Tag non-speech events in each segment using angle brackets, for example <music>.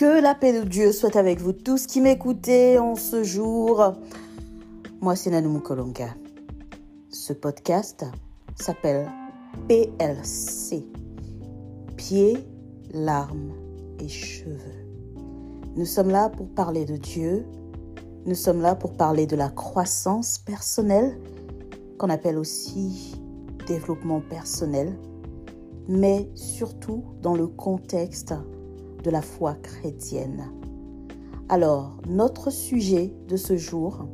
Que la paix de Dieu soit avec vous tous qui m'écoutez en ce jour. Moi, c'est Nanou Mukolonga. Ce podcast s'appelle PLC. Pieds, larmes et cheveux. Nous sommes là pour parler de Dieu. Nous sommes là pour parler de la croissance personnelle, qu'on appelle aussi développement personnel, mais surtout dans le contexte de la foi chrétienne. Alors, notre sujet de ce jour,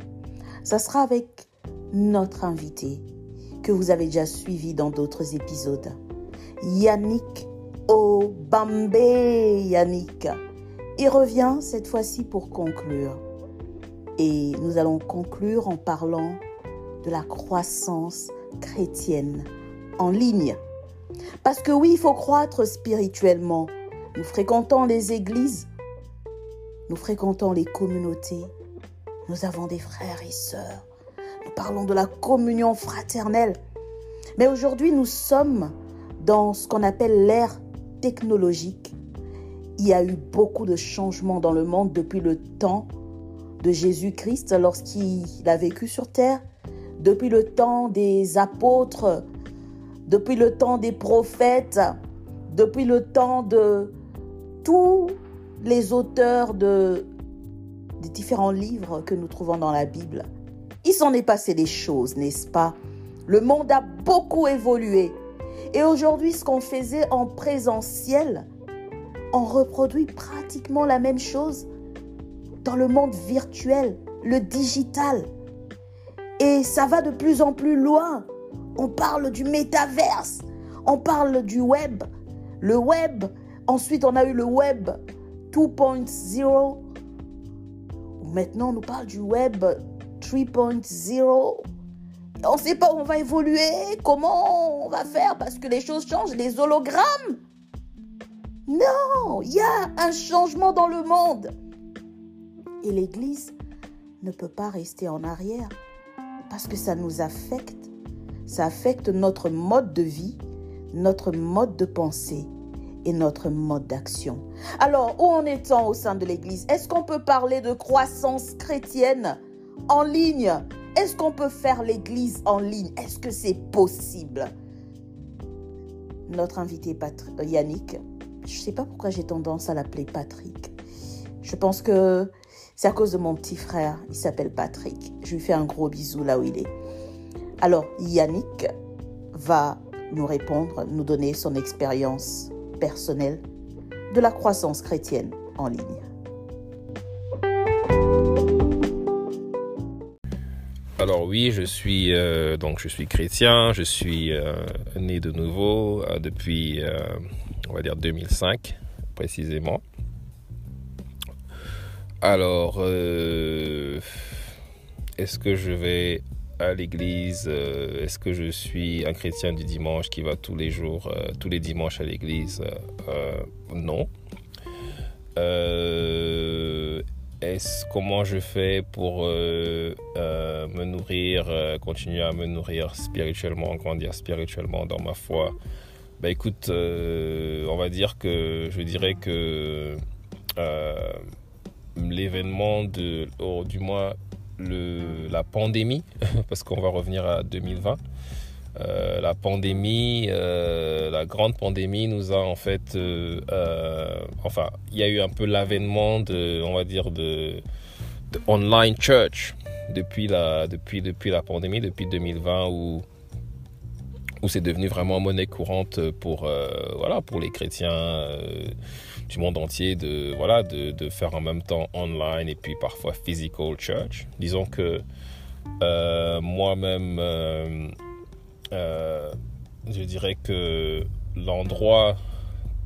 ça sera avec notre invité que vous avez déjà suivi dans d'autres épisodes, Yannick Obambe. Yannick, il revient cette fois-ci pour conclure. Et nous allons conclure en parlant de la croissance chrétienne en ligne. Parce que oui, il faut croître spirituellement. Nous fréquentons les églises, nous fréquentons les communautés, nous avons des frères et sœurs, nous parlons de la communion fraternelle. Mais aujourd'hui, nous sommes dans ce qu'on appelle l'ère technologique. Il y a eu beaucoup de changements dans le monde depuis le temps de Jésus-Christ lorsqu'il a vécu sur terre, depuis le temps des apôtres, depuis le temps des prophètes, depuis le temps de tous les auteurs de, des différents livres que nous trouvons dans la Bible. Il s'en est passé des choses, n'est-ce pas? Le monde a beaucoup évolué. Et aujourd'hui, ce qu'on faisait en présentiel, on reproduit pratiquement la même chose dans le monde virtuel, le digital. Et ça va de plus en plus loin. On parle du métaverse, on parle du web. Le web, ensuite on a eu le web 2.0. Maintenant on nous parle du web 3.0. On ne sait pas où on va évoluer, comment on va faire parce que les choses changent, les hologrammes. Non, il y a un changement dans le monde. Et l'Église ne peut pas rester en arrière parce que ça nous affecte. Ça affecte notre mode de vie, notre mode de pensée notre mode d'action. Alors, où en est-on au sein de l'Église? Est-ce qu'on peut parler de croissance chrétienne en ligne? Est-ce qu'on peut faire l'Église en ligne? Est-ce que c'est possible? Notre invité Yannick, je ne sais pas pourquoi j'ai tendance à l'appeler Patrick. Je pense que c'est à cause de mon petit frère, il s'appelle Patrick. Je lui fais un gros bisou là où il est. Alors, Yannick va nous répondre, nous donner son expérience personnelle de la croissance chrétienne en ligne. Alors oui, je suis euh, donc je suis chrétien, je suis euh, né de nouveau euh, depuis on va dire 2005 précisément. Alors, est-ce que je vais à l'église euh, Est-ce que je suis un chrétien du dimanche qui va tous les jours, euh, tous les dimanches à l'église Non. est-ce comment je fais pour me nourrir, continuer à me nourrir spirituellement, grandir spirituellement dans ma foi? Bah écoute, on va dire que je dirais que l'événement de, oh, du moins la pandémie, <laughs> parce qu'on va revenir à 2020. Euh, la pandémie, euh, la grande pandémie nous a en fait, euh, enfin, il y a eu un peu l'avènement de, on va dire, de, online church depuis la, depuis, depuis la pandémie, depuis 2020 où, où c'est devenu vraiment monnaie courante pour, voilà, pour les chrétiens du monde entier de, voilà, de, de, faire en même temps online et puis parfois physical church. Disons que euh, moi-même, euh, euh, je dirais que l'endroit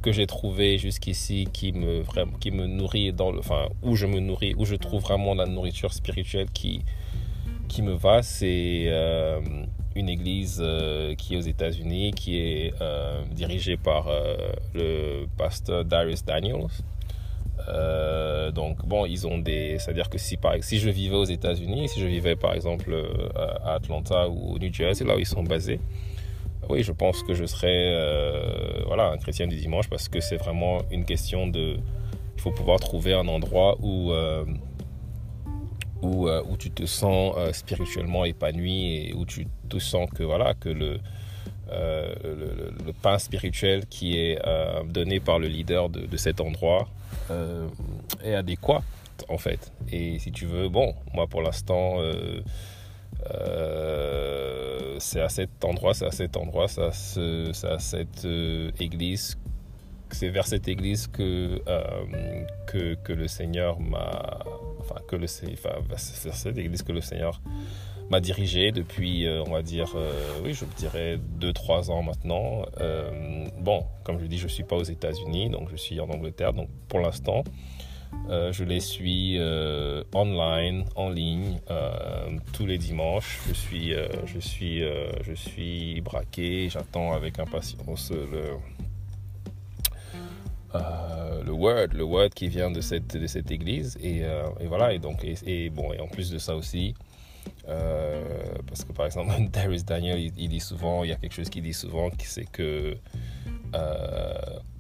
que j'ai trouvé jusqu'ici qui me, qui me nourrit, dans le, enfin, où je me nourris, où je trouve vraiment la nourriture spirituelle qui, qui me va, c'est une église euh, qui est aux États-Unis, qui est euh, dirigée par euh, le pasteur Darius Daniels. donc bon, ils ont des, c'est-à-dire que si par, si je vivais aux États-Unis, si je vivais par exemple à Atlanta ou au New Jersey, là où ils sont basés, oui, je pense que je serais voilà un chrétien du dimanche parce que c'est vraiment une question de il faut pouvoir trouver un endroit où, où, où, tu te sens spirituellement épanoui et où tu te sens que, voilà, que le, le, pain spirituel qui est donné par le leader de, cet endroit est adéquat en fait. Et si tu veux, bon, moi pour l'instant, euh, euh, c'est à cet endroit, c'est à cet endroit, c'est à, cette euh, église, c'est vers cette église que, que, que, le Seigneur m'a, enfin, que le, enfin, vers cette église que le Seigneur m'a dirigé depuis, on va dire, oui, je dirais 2-3 ans maintenant. bon, comme je dis, je ne suis pas aux États-Unis, donc je suis en Angleterre, donc pour l'instant, euh, je les suis euh, online, en ligne, euh, tous les dimanches. Je suis, je suis, je suis braqué. J'attends avec impatience le, le word, le word qui vient de cette, de cette église. Et voilà. Et donc, et, bon, et en plus de ça aussi. Parce que par exemple, <laughs> Darius Daniel, il, dit souvent, il y a quelque chose qu'il dit souvent, c'est que,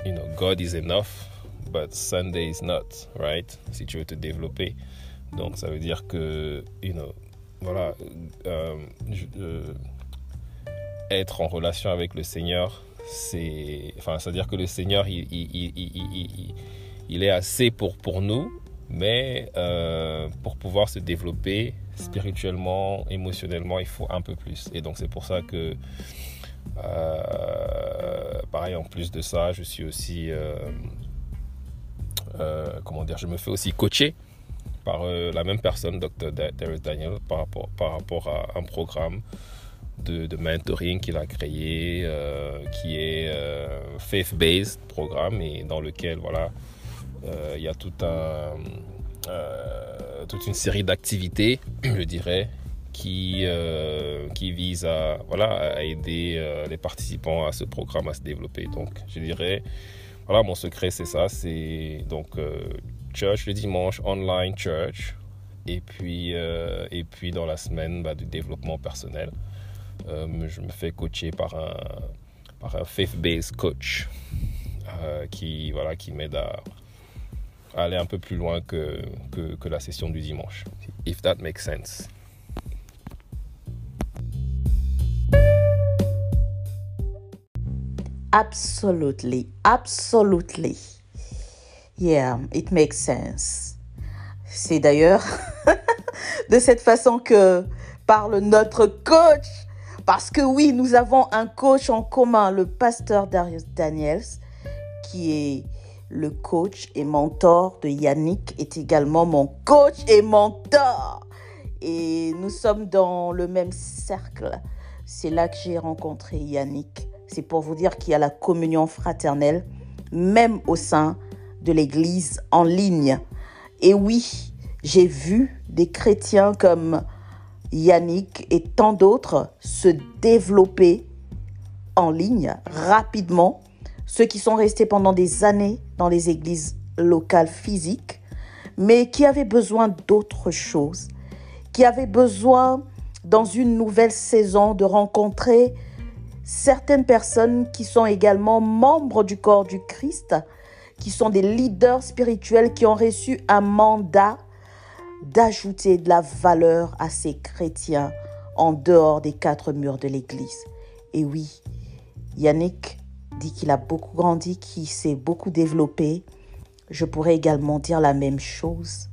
you know, God is enough but Sunday is not, right? Si tu veux te développer. Donc, ça veut dire que, you know, voilà, euh, euh, être en relation avec le Seigneur, c'est. Enfin, c'est-à-dire que le Seigneur, il, il, il, est assez pour, pour nous, mais euh, pour pouvoir se développer spirituellement, émotionnellement, il faut un peu plus. Et donc, c'est pour ça que. pareil, en plus de ça, je suis aussi euh, comment dire, je me fais aussi coacher par euh, la même personne, Dr. Darius Daniel, par rapport, à un programme de, de mentoring qu'il a créé, euh, qui est faith-based programme et dans lequel voilà, il y a tout un, toute une série d'activités, <clears throat> je dirais, qui, qui vise à, voilà, à aider les participants à ce programme à se développer. Donc, je dirais, voilà, mon secret, c'est ça. C'est donc euh, church le dimanche, online church. Et puis, euh, et puis dans la semaine, bah, du développement personnel. Euh, je me fais coacher par un, par un faith-based coach qui, voilà, qui m'aide à, aller un peu plus loin que, que, la session du dimanche. If that makes sense. Absolutely, absolutely. Yeah, it makes sense. C'est d'ailleurs <laughs> de cette façon que parle notre coach. Parce que oui, nous avons un coach en commun, le pasteur Darius Daniels, qui est le coach et mentor de Yannick, est également mon coach et mentor. Et nous sommes dans le même cercle. C'est là que j'ai rencontré Yannick c'est pour vous dire qu'il y a la communion fraternelle, même au sein de l'Église en ligne. Et oui, j'ai vu des chrétiens comme Yannick et tant d'autres se développer en ligne rapidement. Ceux qui sont restés pendant des années dans les églises locales physiques, mais qui avaient besoin d'autre chose, qui avaient besoin dans une nouvelle saison de rencontrer certaines personnes qui sont également membres du corps du Christ, qui sont des leaders spirituels qui ont reçu un mandat d'ajouter de la valeur à ces chrétiens en dehors des quatre murs de l'Église. Et oui, Yannick dit qu'il a beaucoup grandi, qu'il s'est beaucoup développé. Je pourrais également dire la même chose.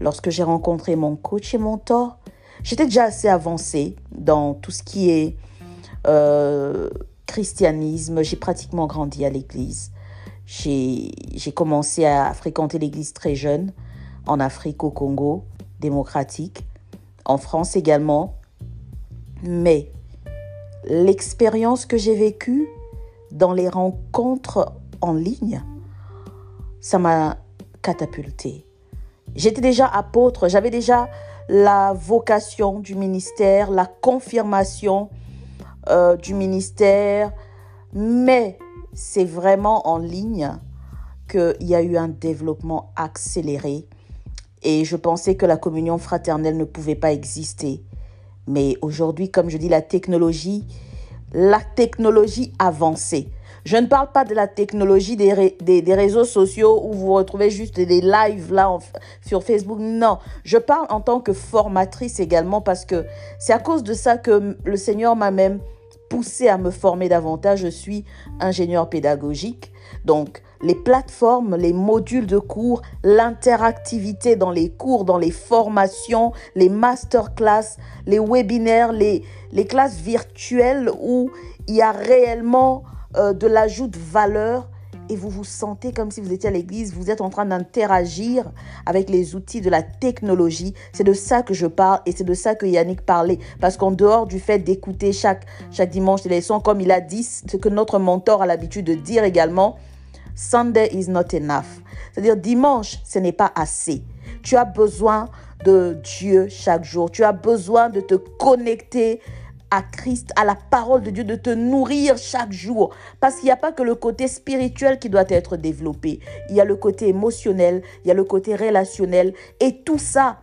Lorsque j'ai rencontré mon coach et mentor, j'étais déjà assez avancé dans tout ce qui est euh, christianisme. J'ai pratiquement grandi à l'église. J'ai commencé à fréquenter l'église très jeune, en Afrique, au Congo démocratique, en France également. Mais l'expérience que j'ai vécue dans les rencontres en ligne, ça m'a catapulté. J'étais déjà apôtre, j'avais déjà la vocation du ministère, la confirmation euh, du ministère, mais c'est vraiment en ligne qu'il y a eu un développement accéléré. Et je pensais que la communion fraternelle ne pouvait pas exister. Mais aujourd'hui, comme je dis, la technologie, la technologie avancée. Je ne parle pas de la technologie des, des, réseaux sociaux où vous retrouvez juste des lives là sur Facebook. Non, je parle en tant que formatrice également parce que c'est à cause de ça que le Seigneur m'a même poussé à me former davantage. Je suis ingénieur pédagogique. Donc, les plateformes, les modules de cours, l'interactivité dans les cours, dans les formations, les masterclass, les webinaires, les, les classes virtuelles où il y a réellement euh, de l'ajout de valeur et vous vous sentez comme si vous étiez à l'église, vous êtes en train d'interagir avec les outils de la technologie. C'est de ça que je parle et c'est de ça que Yannick parlait. Parce qu'en dehors du fait d'écouter chaque, chaque dimanche les leçons, comme il a dit, ce que notre mentor a l'habitude de dire également, Sunday is not enough. C'est-à-dire dimanche, ce n'est pas assez. Tu as besoin de Dieu chaque jour. Tu as besoin de te connecter à Christ, à la parole de Dieu, de te nourrir chaque jour. Parce qu'il n'y a pas que le côté spirituel qui doit être développé. Il y a le côté émotionnel, il y a le côté relationnel. Et tout ça,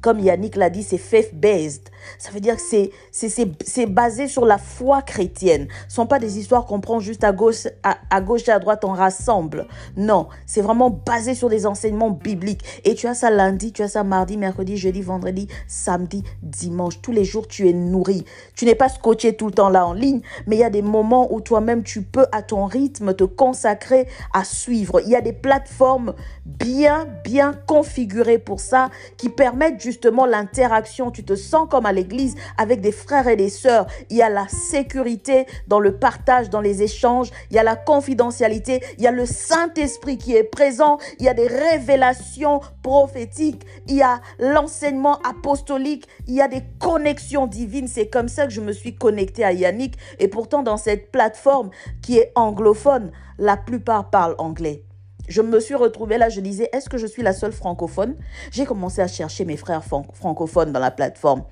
comme Yannick l'a dit, c'est faith-based. Ça veut dire que c'est, c'est, basé sur la foi chrétienne. Ce sont pas des histoires qu'on prend juste à gauche, à, gauche et à droite, on rassemble. Non, c'est vraiment basé sur des enseignements bibliques. Et tu as ça lundi, tu as ça mardi, mercredi, jeudi, vendredi, samedi, dimanche. Tous les jours, tu es nourri. Tu n'es pas scotché tout le temps là en ligne, mais il y a des moments où toi-même, tu peux à ton rythme te consacrer à suivre. Il y a des plateformes bien, bien configurées pour ça qui permettent justement l'interaction. Tu te sens comme à l'église avec des frères et des sœurs. Il y a la sécurité dans le partage, dans les échanges. Il y a la confidentialité. Il y a le Saint-Esprit qui est présent. Il y a des révélations prophétiques. Il y a l'enseignement apostolique. Il y a des connexions divines. C'est comme ça que je me suis connectée à Yannick. Et pourtant, dans cette plateforme qui est anglophone, la plupart parlent anglais je me suis retrouvée là, je disais, est-ce que je suis la seule francophone? J'ai commencé à chercher mes frères francophones dans la plateforme.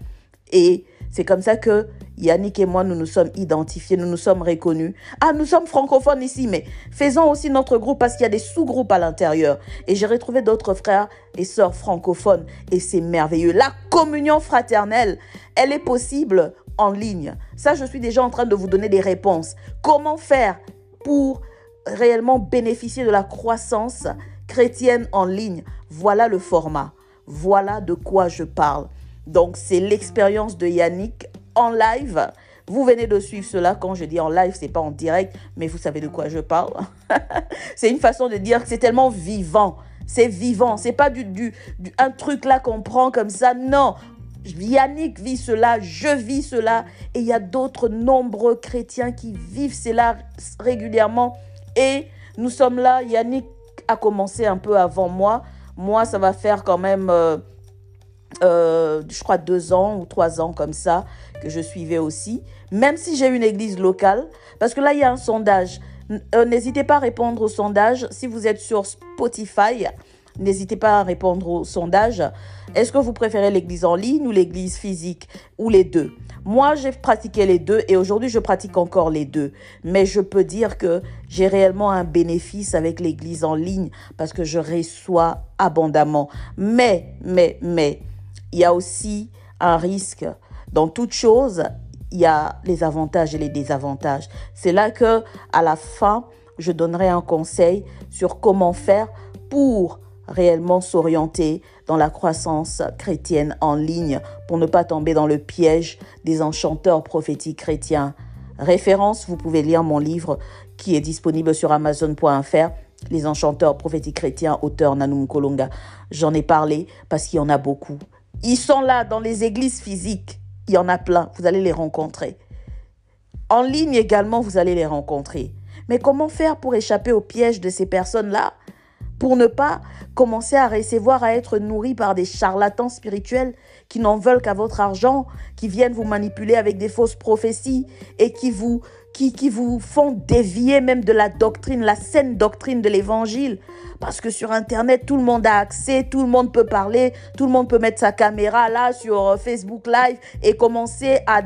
Et c'est comme ça que Yannick et moi, nous nous sommes identifiés, nous nous sommes reconnus. Ah, nous sommes francophones ici, mais faisons aussi notre groupe parce qu'il y a des sous-groupes à l'intérieur. Et j'ai retrouvé d'autres frères et sœurs francophones et c'est merveilleux. La communion fraternelle, elle est possible en ligne. Ça, je suis déjà en train de vous donner des réponses. Comment faire pour réellement bénéficier de la croissance chrétienne en ligne? Voilà le format. Voilà de quoi je parle. Donc, c'est l'expérience de Yannick en live. Vous venez de suivre cela. Quand je dis en live, c'est pas en direct, mais vous savez de quoi je parle. <laughs> c'est une façon de dire que c'est tellement vivant. C'est vivant. C'est pas du, du, un truc là qu'on prend comme ça. Non. Yannick vit cela, je vis cela, et il y a d'autres nombreux chrétiens qui vivent cela régulièrement et nous sommes là, Yannick a commencé un peu avant moi. Moi, ça va faire quand même, euh, euh, je crois, deux ans ou trois ans comme ça que je suivais aussi. Même si j'ai une église locale, parce que là, il y a un sondage. Euh, n'hésitez pas à répondre au sondage. Si vous êtes sur Spotify, n'hésitez pas à répondre au sondage. Est-ce que vous préférez l'église en ligne ou l'église physique ou les deux? Moi, j'ai pratiqué les deux et aujourd'hui, je pratique encore les deux. Mais je peux dire que j'ai réellement un bénéfice avec l'église en ligne parce que je reçois abondamment. Mais, mais, mais, il y a aussi un risque. Dans toute chose, il y a les avantages et les désavantages. C'est là que, à la fin, je donnerai un conseil sur comment faire pour réellement s'orienter dans la croissance chrétienne en ligne pour ne pas tomber dans le piège des enchanteurs prophétiques chrétiens. Référence, vous pouvez lire mon livre qui est disponible sur amazon.fr, Les enchanteurs prophétiques chrétiens, auteur Nanum Kolonga. J'en ai parlé parce qu'il y en a beaucoup. Ils sont là dans les églises physiques. Il y en a plein. Vous allez les rencontrer. En ligne également, vous allez les rencontrer. Mais comment faire pour échapper au piège de ces personnes-là pour ne pas commencer à recevoir, à être nourri par des charlatans spirituels qui n'en veulent qu'à votre argent, qui viennent vous manipuler avec des fausses prophéties et qui vous, qui, vous font dévier même de la doctrine, la saine doctrine de l'évangile. Parce que sur Internet, tout le monde a accès, tout le monde peut parler, tout le monde peut mettre sa caméra là sur euh, Facebook Live et commencer à,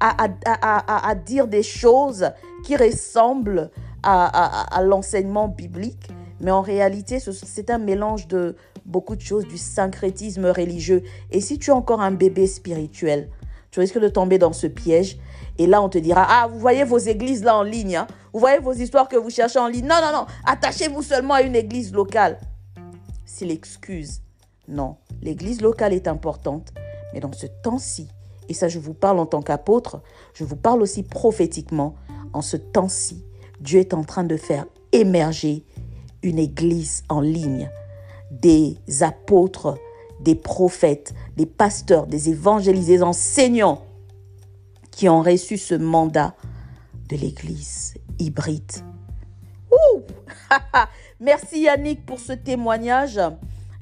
à, à, à dire des choses qui ressemblent à l'enseignement biblique. Mais en réalité, c'est un mélange de beaucoup de choses, du syncrétisme religieux. Et si tu es encore un bébé spirituel, tu risques de tomber dans ce piège. Et là, on te dira, ah, vous voyez vos églises là en ligne, hein? Vous voyez vos histoires que vous cherchez en ligne. Non, non, non. Attachez-vous seulement à une église locale. C'est l'excuse. Non, l'église locale est importante. Mais dans ce temps-ci, et ça je vous parle en tant qu'apôtre, je vous parle aussi prophétiquement, en ce temps-ci, Dieu est en train de faire émerger une église en ligne, des apôtres, des prophètes, des pasteurs, des évangélistes, des enseignants qui ont reçu ce mandat de l'église hybride. <laughs> Merci Yannick pour ce témoignage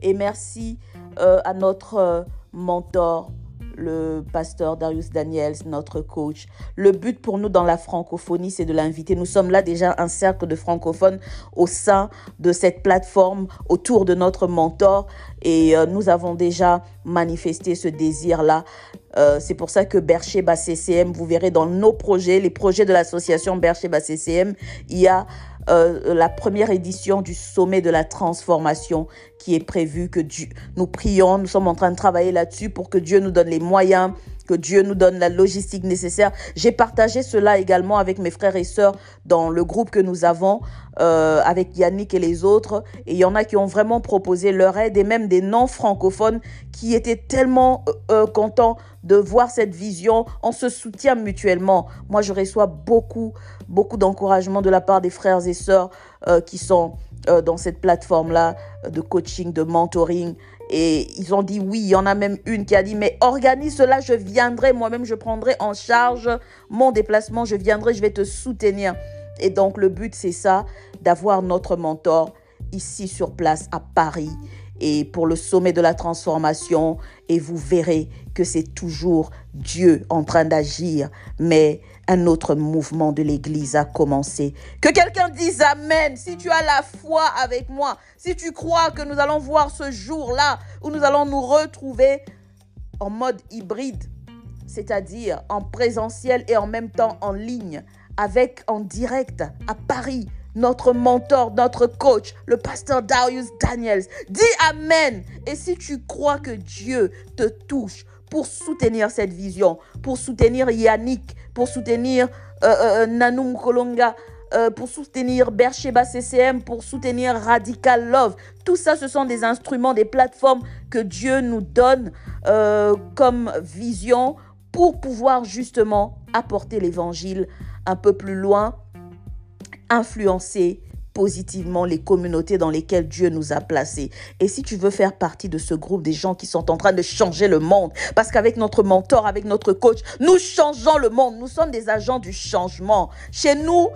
et merci euh, à notre euh, mentor le pasteur Darius Daniels, notre coach. Le but pour nous dans la francophonie, c'est de l'inviter. Nous sommes là déjà un cercle de francophones au sein de cette plateforme autour de notre mentor et euh, nous avons déjà manifesté ce désir-là. Euh, c'est pour ça que Bercheba CCM, vous verrez dans nos projets, les projets de l'association Bercheba CCM, il y a euh, la première édition du sommet de la transformation qui est prévue, que Dieu, nous prions, nous sommes en train de travailler là-dessus pour que Dieu nous donne les moyens, que Dieu nous donne la logistique nécessaire. J'ai partagé cela également avec mes frères et sœurs dans le groupe que nous avons euh, avec Yannick et les autres. Et il y en a qui ont vraiment proposé leur aide et même des non-francophones qui étaient tellement euh, contents de voir cette vision. On se soutient mutuellement. Moi, je reçois beaucoup, beaucoup d'encouragement de la part des frères et sœurs euh, qui sont dans cette plateforme-là de coaching, de mentoring. Et ils ont dit oui, il y en a même une qui a dit, mais organise cela, je viendrai, moi-même, je prendrai en charge mon déplacement, je viendrai, je vais te soutenir. Et donc le but, c'est ça, d'avoir notre mentor ici sur place à Paris et pour le sommet de la transformation. Et vous verrez que c'est toujours Dieu en train d'agir, mais un autre mouvement de l'Église a commencé. Que quelqu'un dise Amen si tu as la foi avec moi, si tu crois que nous allons voir ce jour-là où nous allons nous retrouver en mode hybride, c'est-à-dire en présentiel et en même temps en ligne, avec en direct à Paris notre mentor, notre coach, le pasteur Darius Daniels. Dis Amen. Et si tu crois que Dieu te touche pour soutenir cette vision, pour soutenir Yannick, pour soutenir euh, euh, euh Nanou euh, pour soutenir Bercheba CCM, pour soutenir Radical Love. Tout ça, ce sont des instruments, des plateformes que Dieu nous donne comme vision pour pouvoir justement apporter l'évangile un peu plus loin influencer positivement les communautés dans lesquelles Dieu nous a placés. Et si tu veux faire partie de ce groupe des gens qui sont en train de changer le monde, parce qu'avec notre mentor, avec notre coach, nous changeons le monde, nous sommes des agents du changement. Chez nous,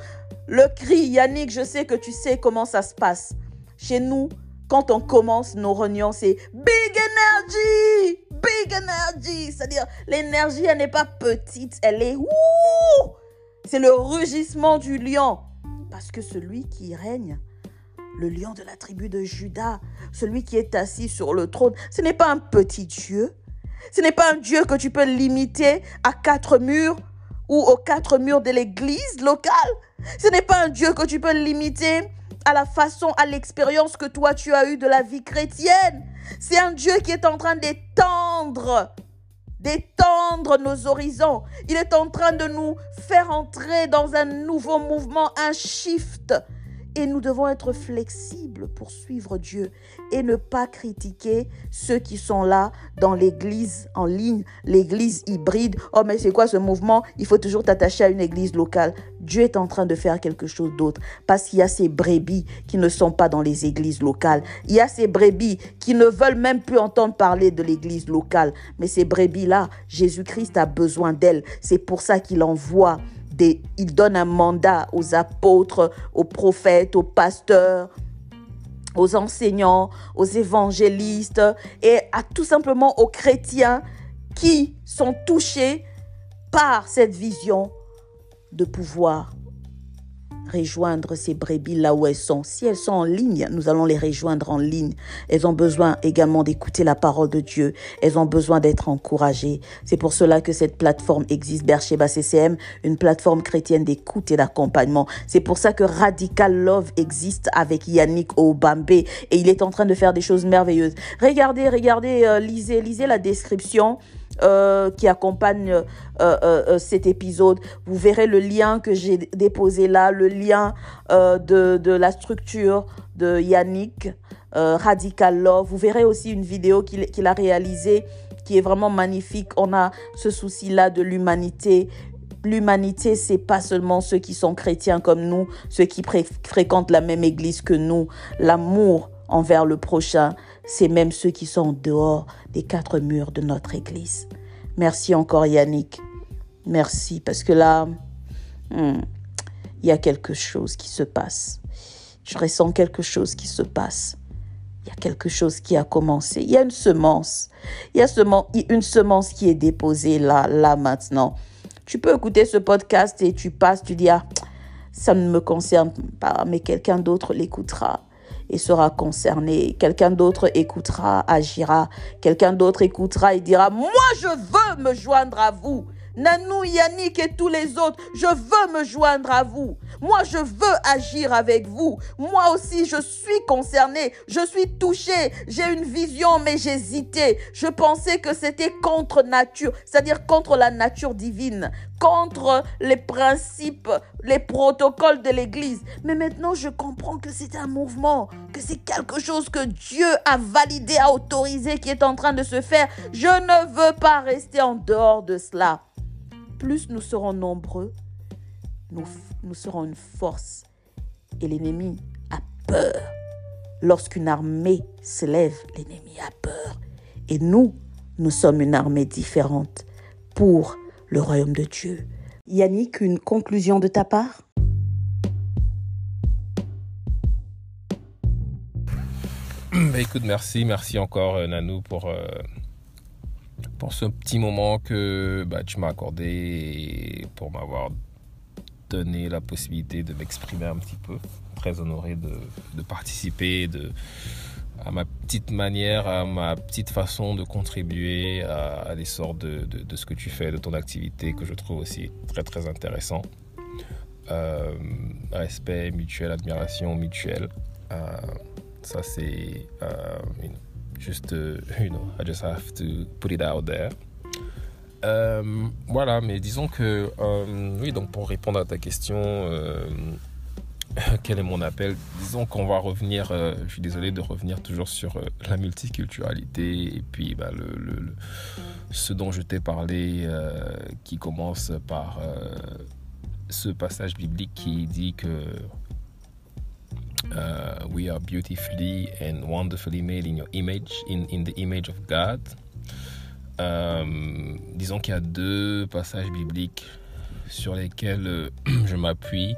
le cri, Yannick, je sais que tu sais comment ça se passe. Chez nous, quand on commence nos réunions, c'est Big Energy, Big Energy, c'est-à-dire l'énergie, elle n'est pas petite, elle est... C'est le rugissement du lion. Parce que celui qui règne, le lion de la tribu de Judas, celui qui est assis sur le trône, ce n'est pas un petit Dieu. Ce n'est pas un Dieu que tu peux limiter à quatre murs ou aux quatre murs de l'église locale. Ce n'est pas un Dieu que tu peux limiter à la façon, à l'expérience que toi tu as eue de la vie chrétienne. C'est un Dieu qui est en train d'étendre d'étendre nos horizons. Il est en train de nous faire entrer dans un nouveau mouvement, un shift. Et nous devons être flexibles pour suivre Dieu et ne pas critiquer ceux qui sont là dans l'église en ligne, l'église hybride. Oh, mais c'est quoi ce mouvement? Il faut toujours t'attacher à une église locale. Dieu est en train de faire quelque chose d'autre parce qu'il y a ces brebis qui ne sont pas dans les églises locales. Il y a ces brebis qui ne veulent même plus entendre parler de l'église locale. Mais ces brebis-là, Jésus-Christ a besoin d'elles. C'est pour ça qu'il envoie il donne un mandat aux apôtres, aux prophètes, aux pasteurs, aux enseignants, aux évangélistes et à tout simplement aux chrétiens qui sont touchés par cette vision de pouvoir rejoindre ces brebis là où elles sont. Si elles sont en ligne, nous allons les rejoindre en ligne. Elles ont besoin également d'écouter la parole de Dieu. Elles ont besoin d'être encouragées. C'est pour cela que cette plateforme existe, Bercheba CCM, une plateforme chrétienne d'écoute et d'accompagnement. C'est pour ça que Radical Love existe avec Yannick Obambe et il est en train de faire des choses merveilleuses. Regardez, regardez, euh, lisez, lisez la description euh, qui accompagne euh, euh, cet épisode. Vous verrez le lien que j'ai déposé là, le lien de, de, la structure de Yannick, Radical Love. Vous verrez aussi une vidéo qu'il a réalisée qui est vraiment magnifique. On a ce souci-là de l'humanité, l'humanité, c'est pas seulement ceux qui sont chrétiens comme nous, ceux qui fréquentent la même église que nous. L'amour envers le prochain, c'est même ceux qui sont dehors des quatre murs de notre église. Merci encore Yannick. Merci parce que là, hmm, il y a quelque chose qui se passe. Je ressens quelque chose qui se passe. Il y a quelque chose qui a commencé. Il y a une semence. Il y a une semence qui est déposée là, là maintenant. Tu peux écouter ce podcast et tu passes, tu dis, ah, ça ne me concerne pas, mais quelqu'un d'autre l'écoutera et sera concerné. Quelqu'un d'autre écoutera, agira. Quelqu'un d'autre écoutera et dira, moi je veux me joindre à vous. Nanou, Yannick et tous les autres, je veux me joindre à vous. Moi, je veux agir avec vous. Moi aussi, je suis concerné. Je suis touché. J'ai une vision, mais j'hésitais. Je pensais que c'était contre nature, c'est-à-dire contre la nature divine, contre les principes, les protocoles de l'Église. Mais maintenant, je comprends que c'est un mouvement, que c'est quelque chose que Dieu a validé, a autorisé, qui est en train de se faire. Je ne veux pas rester en dehors de cela plus nous serons nombreux, nous, nous serons une force. Et l'ennemi a peur. Lorsqu'une armée se lève, l'ennemi a peur. Et nous, nous sommes une armée différente pour le royaume de Dieu. Yannick, une conclusion de ta part? Bah, Écoute, merci, merci encore euh, Nanou pour, euh, pour ce petit moment que bah, tu m'as accordé et pour m'avoir donné la possibilité de m'exprimer un petit peu. Très honoré de, participer de, à ma petite manière, à ma petite façon de contribuer à, l'essor de, ce que tu fais, de ton activité que je trouve aussi très très intéressant. Euh, respect mutuel, admiration mutuelle. Euh, ça c'est euh, Juste, uh, <laughs> you know, I just have to put it out there. Euh, voilà, mais disons que, euh, oui, donc pour répondre à ta question, euh, <laughs> quel est mon appel? Disons qu'on va revenir, je suis désolé de revenir toujours sur la multiculturalité et puis bah, le, ce dont je t'ai parlé qui commence par ce passage biblique qui dit que Uh, we are beautifully and wonderfully made in your image, in, in the image of God. Um, disons qu'il y a deux passages bibliques sur lesquels euh, <clears throat> je m'appuie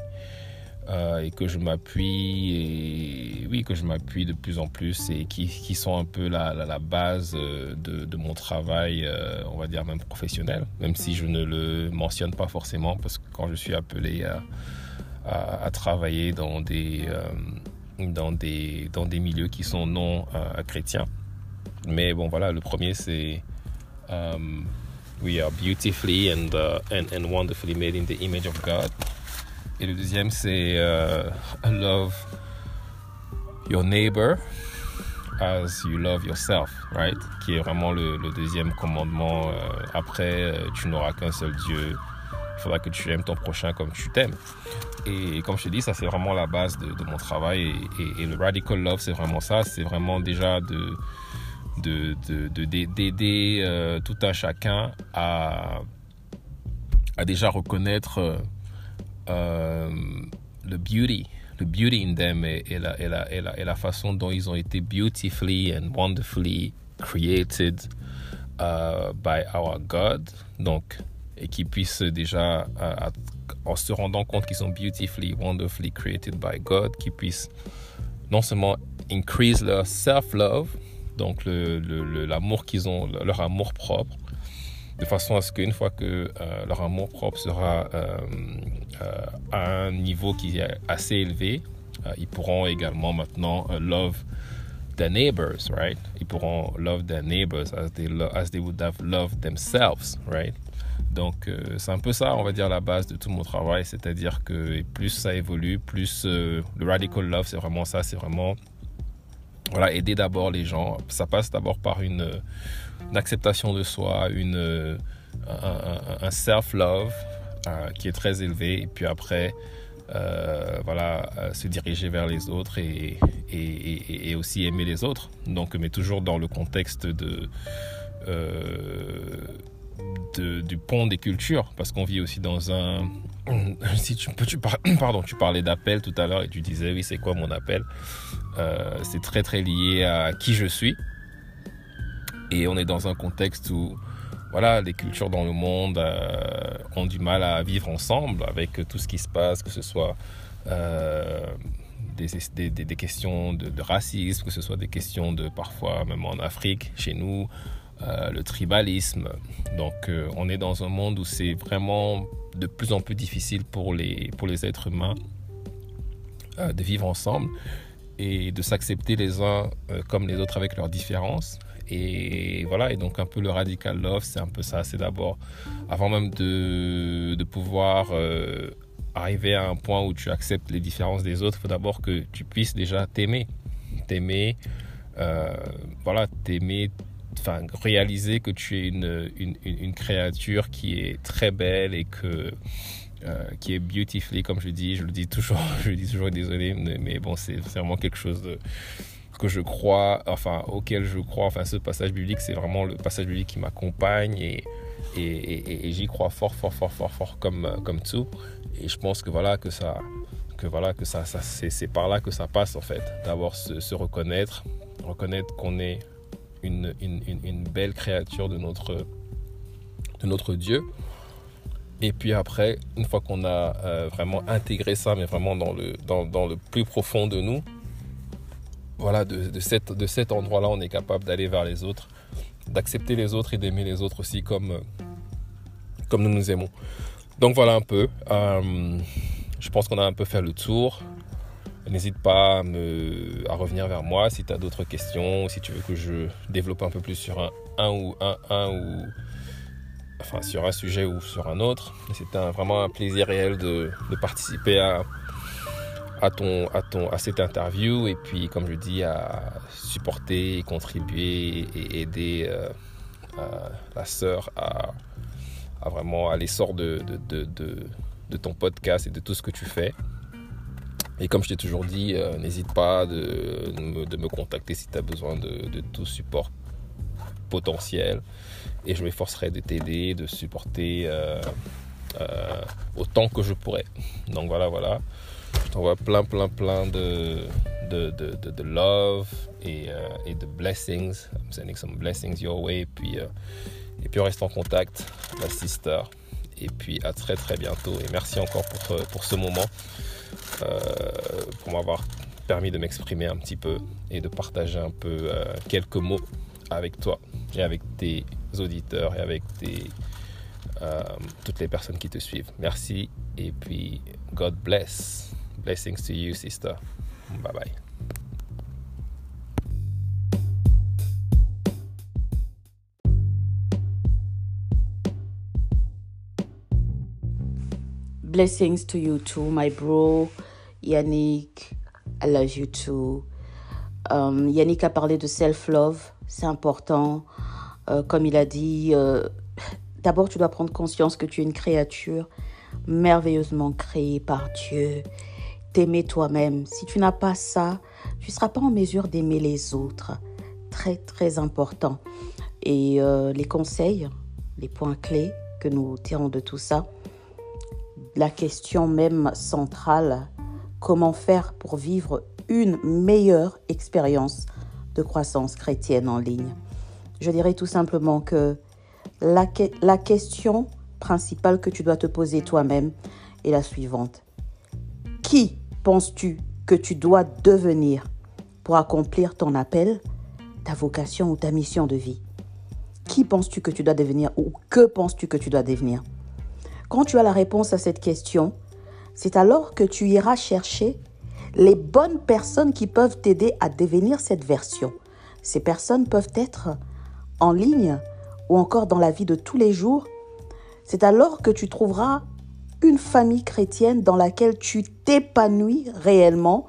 euh, et que je m'appuie et oui que je m'appuie de plus en plus et qui, qui sont un peu la, la, base euh, de, de, mon travail, on va dire même professionnel, même si je ne le mentionne pas forcément parce que quand je suis appelé à à, travailler dans des, euh, dans, des, dans des milieux qui sont non euh, chrétiens. Mais bon, voilà, le premier c'est um, We are beautifully and, uh, and, and, wonderfully made in the image of God. Et le deuxième c'est Love your neighbor as you love yourself, right? Qui est vraiment le, deuxième commandement. Euh, après, tu n'auras qu'un seul Dieu. Il faudra que tu aimes ton prochain comme tu t'aimes. Et comme je te dis, ça c'est vraiment la base de, mon travail. Et, le Radical Love, c'est vraiment ça. C'est vraiment déjà de d'aider de, euh, tout un chacun à, à déjà reconnaître euh, euh, le beauty, le beauty in them et, la, et, la, et, la, et, la, façon dont ils ont été beautifully and wonderfully created by our God. Donc, et qui puissent déjà en se rendant compte qu'ils sont beautifully, wonderfully created by God, qui puissent non seulement increase leur self-love, donc l'amour qu'ils ont, leur amour propre, de façon à ce qu'une fois que euh, leur amour propre sera euh, euh, à un niveau qui est assez élevé, ils pourront également maintenant love their neighbors, right? Ils pourront love their neighbors as they, as they would have loved themselves, right? Donc euh, c'est un peu ça, on va dire, la base de tout mon travail, c'est-à-dire que plus ça évolue, plus euh, le radical love, c'est vraiment ça, c'est vraiment voilà, aider d'abord les gens. Ça passe d'abord par une, acceptation de soi, une, un, self-love qui est très élevé. Et puis après, voilà, se diriger vers les autres et, et, aussi aimer les autres. Donc, mais toujours dans le contexte de, du pont des cultures, parce qu'on vit aussi dans un... Si tu, tu, <coughs> pardon, tu parlais d'appel tout à l'heure et tu disais, oui, c'est quoi mon appel? Euh, C'est très très lié à qui je suis. Et on est dans un contexte où voilà, les cultures dans le monde euh, ont du mal à vivre ensemble avec tout ce qui se passe, que ce soit euh, des, questions de, de, racisme, que ce soit des questions de parfois, même en Afrique, chez nous, euh, le tribalisme. Donc euh, on est dans un monde où c'est vraiment de plus en plus difficile pour les, pour les êtres humains euh, de vivre ensemble et de s'accepter les uns comme les autres avec leurs différences. Et voilà, et donc un peu le radical love, c'est un peu ça. C'est d'abord, avant même de, de pouvoir arriver à un point où tu acceptes les différences des autres, il faut d'abord que tu puisses déjà t'aimer. T'aimer, voilà, t'aimer enfin, réaliser que tu es une, une, créature qui est très belle et que, euh, qui est beautifully, comme je dis, je le dis toujours, <laughs> je le dis toujours, désolé, mais bon, c'est vraiment quelque chose que je crois, enfin, auquel je crois, enfin, ce passage biblique, c'est vraiment le passage biblique qui m'accompagne et, et, j'y crois fort, fort, fort, fort, fort comme, comme tout. Et je pense que voilà, que ça, que voilà, que ça, ça c'est par là que ça passe en fait. D'abord se, se reconnaître, reconnaître qu'on est une, belle créature de notre, de notre Dieu. Et puis après, une fois qu'on a euh, vraiment intégré ça, mais vraiment dans le, dans, le plus profond de nous, voilà, de, de, cette, de cet endroit-là, on est capable d'aller vers les autres, d'accepter les autres et d'aimer les autres aussi comme, comme nous nous aimons. Donc voilà un peu. Euh, je pense qu'on a un peu fait le tour. N'hésite pas à, revenir vers moi si tu as d'autres questions, si tu veux que je développe un peu plus sur un, un ou un, un ou enfin sur un sujet ou sur un autre. C'était vraiment un plaisir réel de, participer à, à, ton, à, ton, à cette interview et puis comme je dis à supporter, contribuer et aider euh, la sœur à, vraiment à l'essor de, de, de ton podcast et de tout ce que tu fais. Et comme je t'ai toujours dit, euh, n'hésite pas de, de, me contacter si tu as besoin de, de, tout support potentiel. Et je m'efforcerai de t'aider, de supporter euh, euh, autant que je pourrais. Donc voilà, voilà. Je t'envoie plein, plein, plein de, de, love et, et, de blessings. I'm sending some blessings your way. Et puis, et puis on reste en contact, ma sister. Et puis à très très bientôt. Et merci encore pour, pour ce moment. Euh, pour m'avoir permis de m'exprimer un petit peu et de partager un peu euh, quelques mots avec toi et avec tes auditeurs et avec euh, toutes les personnes qui te suivent. Merci et puis God bless. Blessings to you, sister. Bye bye. Blessings to you too, my bro. Yannick, I love you too. Um, Yannick a parlé de self-love, c'est important. Euh, comme il a dit, euh, d'abord tu dois prendre conscience que tu es une créature merveilleusement créée par Dieu. T'aimer toi-même. Si tu n'as pas ça, tu ne seras pas en mesure d'aimer les autres. Très, très important. Et euh, les conseils, les points clés que nous tirons de tout ça, la question même centrale comment faire pour vivre une meilleure expérience de croissance chrétienne en ligne? Je dirais tout simplement que la, la question principale que tu dois te poser toi-même est la suivante. Qui penses-tu que tu dois devenir pour accomplir ton appel, ta vocation ou ta mission de vie? Qui penses-tu que tu dois devenir ou que penses-tu que tu dois devenir? Quand tu as la réponse à cette question, c'est alors que tu iras chercher les bonnes personnes qui peuvent t'aider à devenir cette version. Ces personnes peuvent être en ligne ou encore dans la vie de tous les jours. C'est alors que tu trouveras une famille chrétienne dans laquelle tu t'épanouis réellement,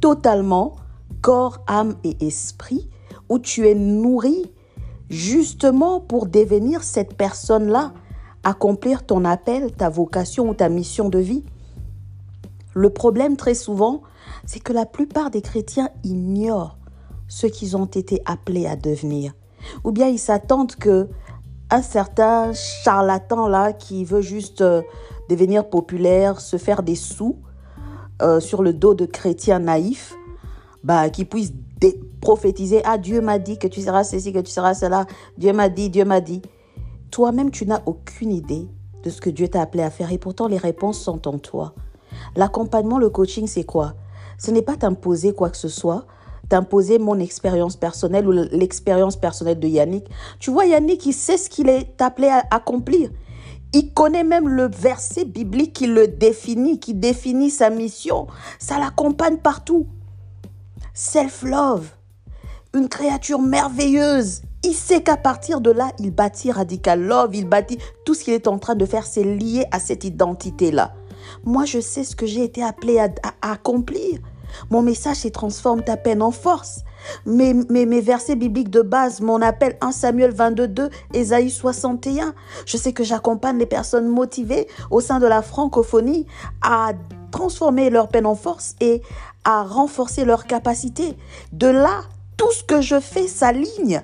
totalement, corps, âme et esprit, où tu es nourri justement pour devenir cette personne-là, accomplir ton appel, ta vocation ou ta mission de vie. Le problème très souvent, c'est que la plupart des chrétiens ignorent ce qu'ils ont été appelés à devenir. Ou bien ils s'attendent que un certain charlatan là qui veut juste euh, devenir populaire, se faire des sous euh, sur le dos de chrétiens naïfs, bah, qui puisse prophétiser, ah Dieu m'a dit que tu seras ceci, que tu seras cela, Dieu m'a dit, Dieu m'a dit. Toi-même, tu n'as aucune idée de ce que Dieu t'a appelé à faire et pourtant les réponses sont en toi. L'accompagnement, le coaching, c'est quoi? Ce n'est pas t'imposer quoi que ce soit, t'imposer mon expérience personnelle ou l'expérience personnelle de Yannick. Tu vois, Yannick, il sait ce qu'il est appelé à accomplir. Il connaît même le verset biblique qui le définit, qui définit sa mission. Ça l'accompagne partout. Self-love, une créature merveilleuse. Il sait qu'à partir de là, il bâtit Radical Love, il bâtit tout ce qu'il est en train de faire, c'est lié à cette identité-là. Moi, je sais ce que j'ai été appelé à, accomplir. Mon message, c'est transforme ta peine en force. Mes, versets bibliques de base, mon appel 1 Samuel 22, 2, Ésaïe 61. Je sais que j'accompagne les personnes motivées au sein de la francophonie à transformer leur peine en force et à renforcer leur capacité. De là, tout ce que je fais s'aligne.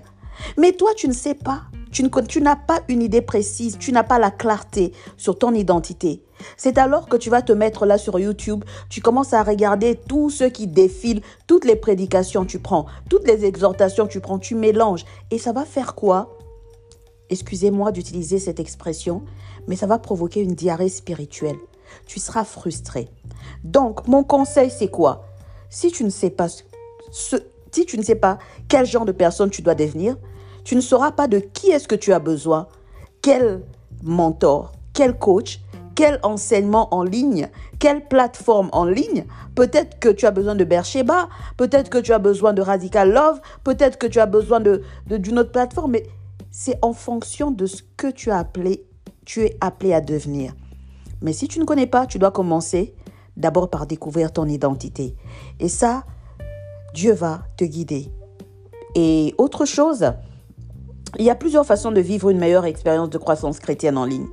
Mais toi, tu ne sais pas. Tu, n'as pas une idée précise, tu n'as pas la clarté sur ton identité. C'est alors que tu vas te mettre là sur YouTube, tu commences à regarder tout ce qui défile, toutes les prédications tu prends, toutes les exhortations tu prends, tu mélanges. Et ça va faire quoi? Excusez-moi d'utiliser cette expression, mais ça va provoquer une diarrhée spirituelle. Tu seras frustré. Donc, mon conseil, c'est quoi? Si tu ne sais pas ce, si tu ne sais pas quel genre de personne tu dois devenir, tu ne sauras pas de qui est-ce que tu as besoin, quel mentor, quel coach, quel enseignement en ligne, quelle plateforme en ligne. Peut-être que tu as besoin de Bercheba, peut-être que tu as besoin de Radical Love, peut-être que tu as besoin de, d'une autre plateforme, mais c'est en fonction de ce que tu appelé, tu es appelé à devenir. Mais si tu ne connais pas, tu dois commencer d'abord par découvrir ton identité. Et ça, Dieu va te guider. Et autre chose, il y a plusieurs façons de vivre une meilleure expérience de croissance chrétienne en ligne.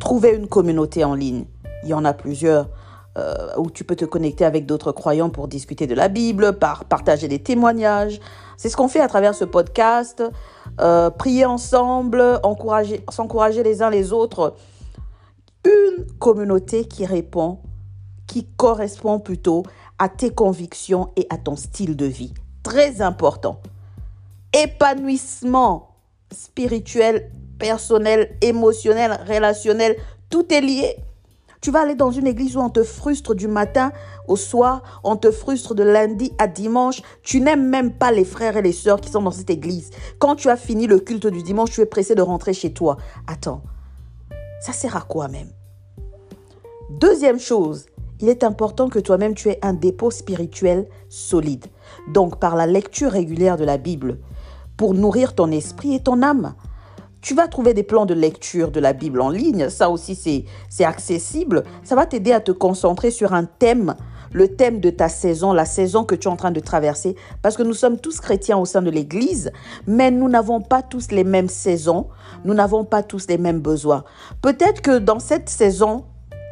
Trouver une communauté en ligne. Il y en a plusieurs euh, où tu peux te connecter avec d'autres croyants pour discuter de la Bible, par partager des témoignages. C'est ce qu'on fait à travers ce podcast. Euh, prier ensemble, encourager, s'encourager les uns les autres. Une communauté qui répond, qui correspond plutôt à tes convictions et à ton style de vie. Très important épanouissement spirituel, personnel, émotionnel, relationnel, tout est lié. Tu vas aller dans une église où on te frustre du matin au soir, on te frustre de lundi à dimanche. Tu n'aimes même pas les frères et les sœurs qui sont dans cette église. Quand tu as fini le culte du dimanche, tu es pressé de rentrer chez toi. Attends, ça sert à quoi même? Deuxième chose, il est important que toi-même tu aies un dépôt spirituel solide. Donc par la lecture régulière de la Bible, pour nourrir ton esprit et ton âme. Tu vas trouver des plans de lecture de la Bible en ligne, ça aussi c'est accessible. Ça va t'aider à te concentrer sur un thème, le thème de ta saison, la saison que tu es en train de traverser, parce que nous sommes tous chrétiens au sein de l'Église, mais nous n'avons pas tous les mêmes saisons, nous n'avons pas tous les mêmes besoins. Peut-être que dans cette saison,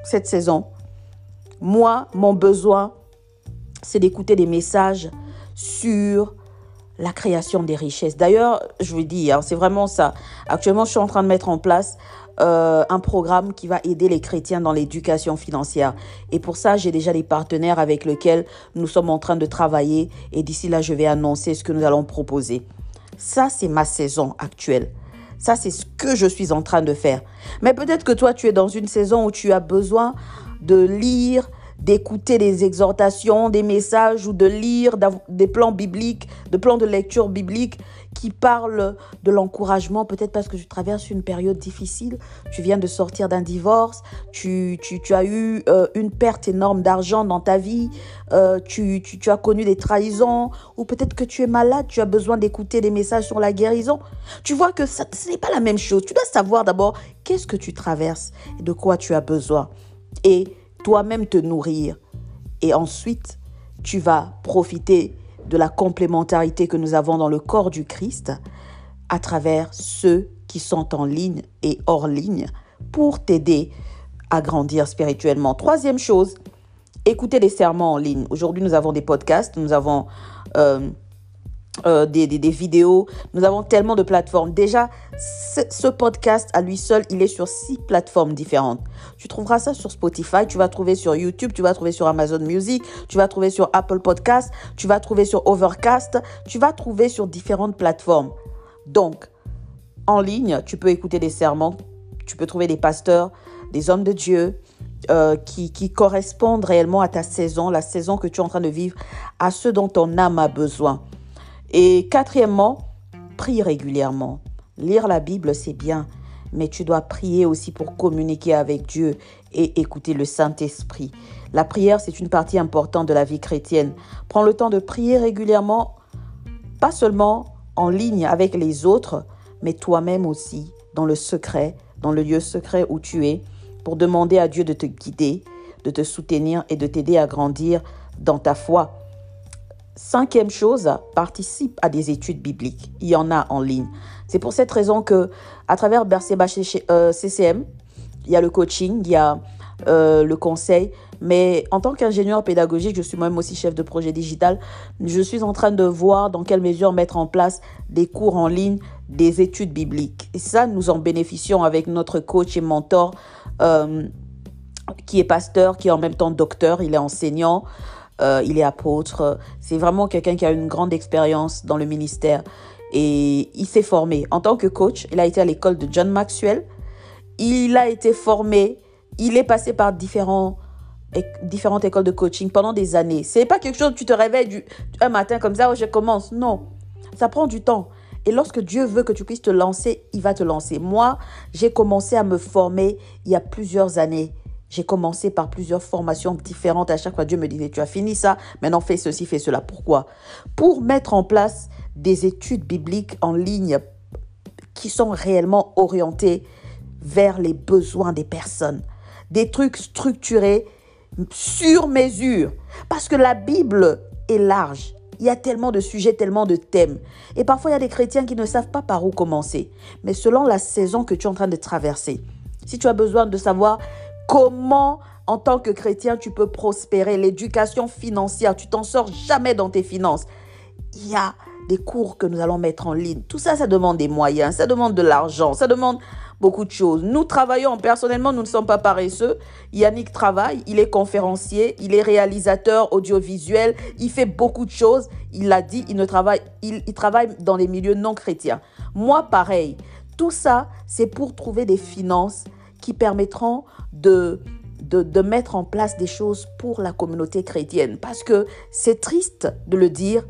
cette saison, moi, mon besoin, c'est d'écouter des messages sur la création des richesses. D'ailleurs, je vous dis, hein, c'est vraiment ça. Actuellement, je suis en train de mettre en place euh, un programme qui va aider les chrétiens dans l'éducation financière. Et pour ça, j'ai déjà des partenaires avec lesquels nous sommes en train de travailler. Et d'ici là, je vais annoncer ce que nous allons proposer. Ça, c'est ma saison actuelle. Ça, c'est ce que je suis en train de faire. Mais peut-être que toi, tu es dans une saison où tu as besoin de lire d'écouter des exhortations, des messages ou de lire des plans bibliques, de plans de lecture biblique qui parlent de l'encouragement, peut-être parce que tu traverses une période difficile, tu viens de sortir d'un divorce, tu, tu, as eu euh, une perte énorme d'argent dans ta vie, euh, tu, tu, as connu des trahisons, ou peut-être que tu es malade, tu as besoin d'écouter des messages sur la guérison. Tu vois que ce n'est pas la même chose. Tu dois savoir d'abord qu'est-ce que tu traverses et de quoi tu as besoin. Et toi-même te nourrir. Et ensuite, tu vas profiter de la complémentarité que nous avons dans le corps du Christ à travers ceux qui sont en ligne et hors ligne pour t'aider à grandir spirituellement. Troisième chose, écouter des serments en ligne. Aujourd'hui, nous avons des podcasts, nous avons euh, euh, des, vidéos, nous avons tellement de plateformes. Déjà, ce, podcast à lui seul, il est sur six plateformes différentes. Tu trouveras ça sur Spotify, tu vas trouver sur YouTube, tu vas trouver sur Amazon Music, tu vas trouver sur Apple Podcast, tu vas trouver sur Overcast, tu vas trouver sur différentes plateformes. Donc, en ligne, tu peux écouter des serments, tu peux trouver des pasteurs, des hommes de Dieu, euh, qui, qui, correspondent réellement à ta saison, la saison que tu es en train de vivre, à ce dont ton âme a besoin. Et quatrièmement, prie régulièrement. Lire la Bible, c'est bien, mais tu dois prier aussi pour communiquer avec Dieu et écouter le Saint-Esprit. La prière, c'est une partie importante de la vie chrétienne. Prends le temps de prier régulièrement, pas seulement en ligne avec les autres, mais toi-même aussi, dans le secret, dans le lieu secret où tu es, pour demander à Dieu de te guider, de te soutenir et de t'aider à grandir dans ta foi. Cinquième chose, participe à des études bibliques. Il y en a en ligne. C'est pour cette raison que, à travers Berseba CCM, euh, il y a le coaching, il y a euh, le conseil. Mais en tant qu'ingénieur pédagogique, je suis moi-même aussi chef de projet digital. Je suis en train de voir dans quelle mesure mettre en place des cours en ligne, des études bibliques. Et ça, nous en bénéficions avec notre coach et mentor euh, qui est pasteur, qui est en même temps docteur, il est enseignant, euh, il est apôtre. C'est vraiment quelqu'un qui a une grande expérience dans le ministère. Et il s'est formé en tant que coach. Il a été à l'école de John Maxwell. Il a été formé. Il est passé par différents, différentes écoles de coaching pendant des années. C'est pas quelque chose, tu te réveilles du, un matin comme ça, oh, je commence. Non, ça prend du temps. Et lorsque Dieu veut que tu puisses te lancer, il va te lancer. Moi, j'ai commencé à me former il y a plusieurs années. J'ai commencé par plusieurs formations différentes. À chaque fois, Dieu me disait, tu as fini ça, maintenant fais ceci, fais cela. Pourquoi? Pour mettre en place des études bibliques en ligne qui sont réellement orientées vers les besoins des personnes. Des trucs structurés sur mesure. Parce que la Bible est large. Il y a tellement de sujets, tellement de thèmes. Et parfois, il y a des chrétiens qui ne savent pas par où commencer. Mais selon la saison que tu es en train de traverser, si tu as besoin de savoir comment, en tant que chrétien, tu peux prospérer, l'éducation financière, tu t'en sors jamais dans tes finances, il y a des cours que nous allons mettre en ligne. Tout ça, ça demande des moyens, ça demande de l'argent, ça demande beaucoup de choses. Nous travaillons personnellement, nous ne sommes pas paresseux. Yannick travaille, il est conférencier, il est réalisateur audiovisuel, il fait beaucoup de choses. Il l'a dit, il, ne travaille, il, il travaille dans les milieux non chrétiens. Moi, pareil. Tout ça, c'est pour trouver des finances qui permettront de, de, mettre en place des choses pour la communauté chrétienne. Parce que c'est triste de le dire,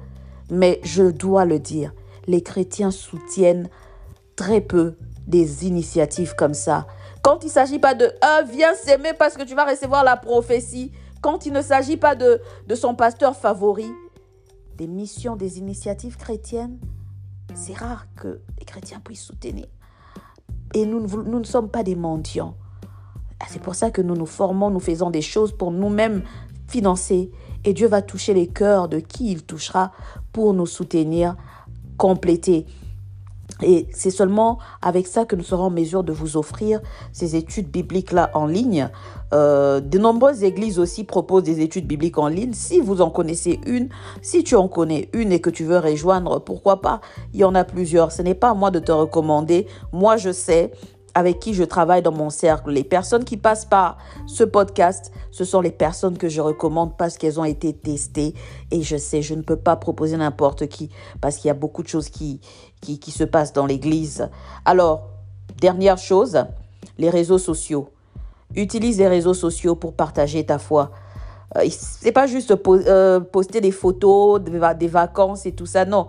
mais je dois le dire. Les chrétiens soutiennent très peu des initiatives comme ça. Quand il ne s'agit pas de ah, viens s'aimer parce que tu vas recevoir la prophétie. Quand il ne s'agit pas de, de son pasteur favori. Des missions, des initiatives chrétiennes, c'est rare que les chrétiens puissent soutenir. Et nous, nous ne sommes pas des mendiants. Ah, c'est pour ça que nous nous formons, nous faisons des choses pour nous-mêmes financer. Et Dieu va toucher les cœurs de qui il touchera pour nous soutenir, compléter. Et c'est seulement avec ça que nous serons en mesure de vous offrir ces études bibliques-là en ligne. Euh, de nombreuses églises aussi proposent des études bibliques en ligne. Si vous en connaissez une, si tu en connais une et que tu veux rejoindre, pourquoi pas? Il y en a plusieurs. Ce n'est pas à moi de te recommander. Moi, je sais avec qui je travaille dans mon cercle. Les personnes qui passent par ce podcast, ce sont les personnes que je recommande parce qu'elles ont été testées. Et je sais, je ne peux pas proposer n'importe qui parce qu'il y a beaucoup de choses qui, qui, qui se passent dans l'Église. Alors, dernière chose, les réseaux sociaux. Utilise les réseaux sociaux pour partager ta foi. Euh, c'est pas juste euh, poster des photos des vacances et tout ça, non.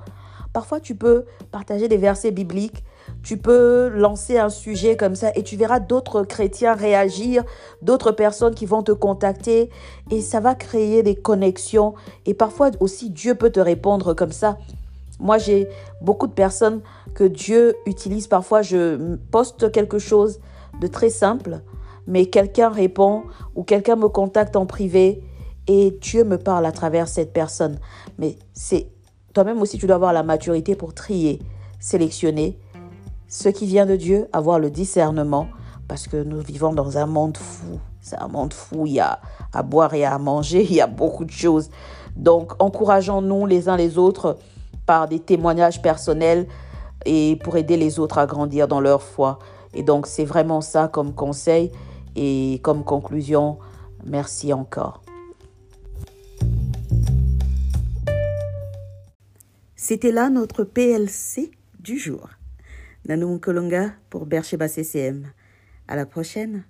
Parfois, tu peux partager des versets bibliques tu peux lancer un sujet comme ça et tu verras d'autres chrétiens réagir, d'autres personnes qui vont te contacter et ça va créer des connexions. Et parfois aussi Dieu peut te répondre comme ça. Moi, j'ai beaucoup de personnes que Dieu utilise. Parfois, je poste quelque chose de très simple, mais quelqu'un répond ou quelqu'un me contacte en privé et Dieu me parle à travers cette personne. Mais c'est toi-même aussi, tu dois avoir la maturité pour trier, sélectionner ce qui vient de Dieu, avoir le discernement, parce que nous vivons dans un monde fou. C'est un monde fou, il y a à boire et à manger, <laughs> il y a beaucoup de choses. Donc, encourageons-nous les uns les autres par des témoignages personnels et pour aider les autres à grandir dans leur foi. Et donc, c'est vraiment ça comme conseil et comme conclusion. Merci encore. C'était là notre PLC du jour. Nanou Kolonga pour Bercheba CCM. À la prochaine.